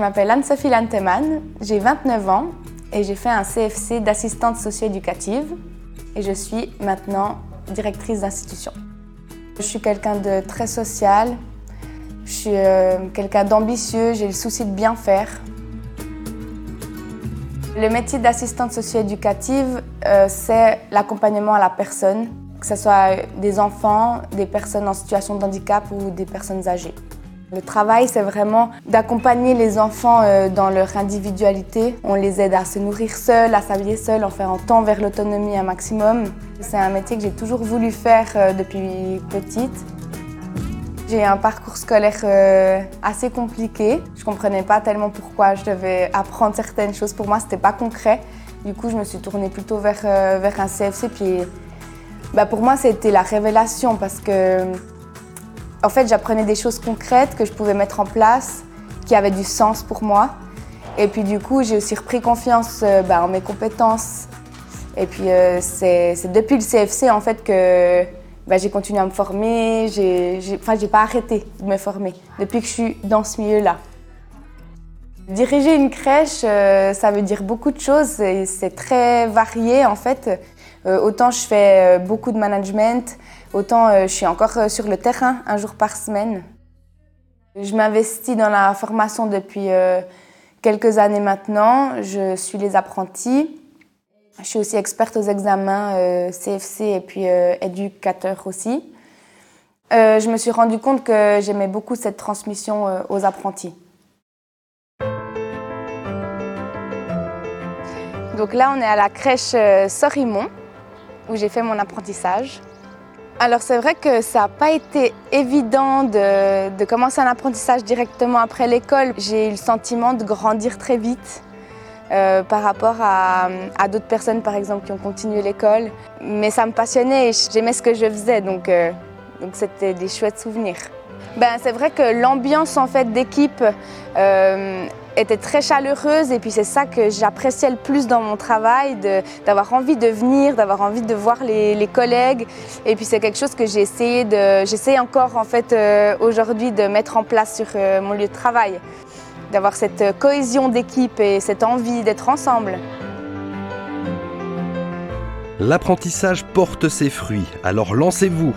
m'appelle Anne-Sophie Lanteman, j'ai 29 ans et j'ai fait un CFC d'assistante socio-éducative et je suis maintenant directrice d'institution. Je suis quelqu'un de très social, je suis euh, quelqu'un d'ambitieux, j'ai le souci de bien faire. Le métier d'assistante socio-éducative, euh, c'est l'accompagnement à la personne, que ce soit des enfants, des personnes en situation de handicap ou des personnes âgées. Le travail, c'est vraiment d'accompagner les enfants euh, dans leur individualité. On les aide à se nourrir seuls, à s'habiller seuls, en faire temps vers l'autonomie un maximum. C'est un métier que j'ai toujours voulu faire euh, depuis petite. J'ai un parcours scolaire euh, assez compliqué. Je comprenais pas tellement pourquoi je devais apprendre certaines choses. Pour moi, c'était pas concret. Du coup, je me suis tournée plutôt vers, vers un CFC. Puis, bah, pour moi, c'était la révélation parce que en fait, j'apprenais des choses concrètes que je pouvais mettre en place, qui avaient du sens pour moi. Et puis du coup, j'ai aussi repris confiance euh, bah, en mes compétences. Et puis euh, c'est depuis le CFC en fait que bah, j'ai continué à me former. Enfin, j'ai pas arrêté de me former depuis que je suis dans ce milieu-là. Diriger une crèche, euh, ça veut dire beaucoup de choses et c'est très varié en fait. autant je fais beaucoup de management, Autant euh, je suis encore euh, sur le terrain un jour par semaine. Je m'investis dans la formation depuis euh, quelques années maintenant. Je suis les apprentis. Je suis aussi experte aux examens CFC et puis éducateur aussi. je me suis rendu compte que j'aimais beaucoup cette transmission aux apprentis. Donc là, on est à la crèche Sorimont où j'ai fait mon apprentissage. Alors c'est vrai que ça n'a pas été évident de, commencer un apprentissage directement après l'école. J'ai eu le sentiment de grandir très vite euh, par rapport à, d'autres personnes par exemple qui ont continué l'école. Mais ça me passionnait et j'aimais ce que je faisais donc euh, c'était des chouettes souvenirs. Ben, c'est vrai que l'ambiance en fait d'équipe euh, était très chaleureuse et puis c'est ça que j'appréciais le plus dans mon travail, d'avoir envie de venir, d'avoir envie de voir les, collègues. Et puis c'est quelque chose que j'ai de, j'essaie encore en fait euh, aujourd'hui de mettre en place sur euh, mon lieu de travail, d'avoir cette cohésion d'équipe et cette envie d'être ensemble. L'apprentissage porte ses fruits, alors lancez-vous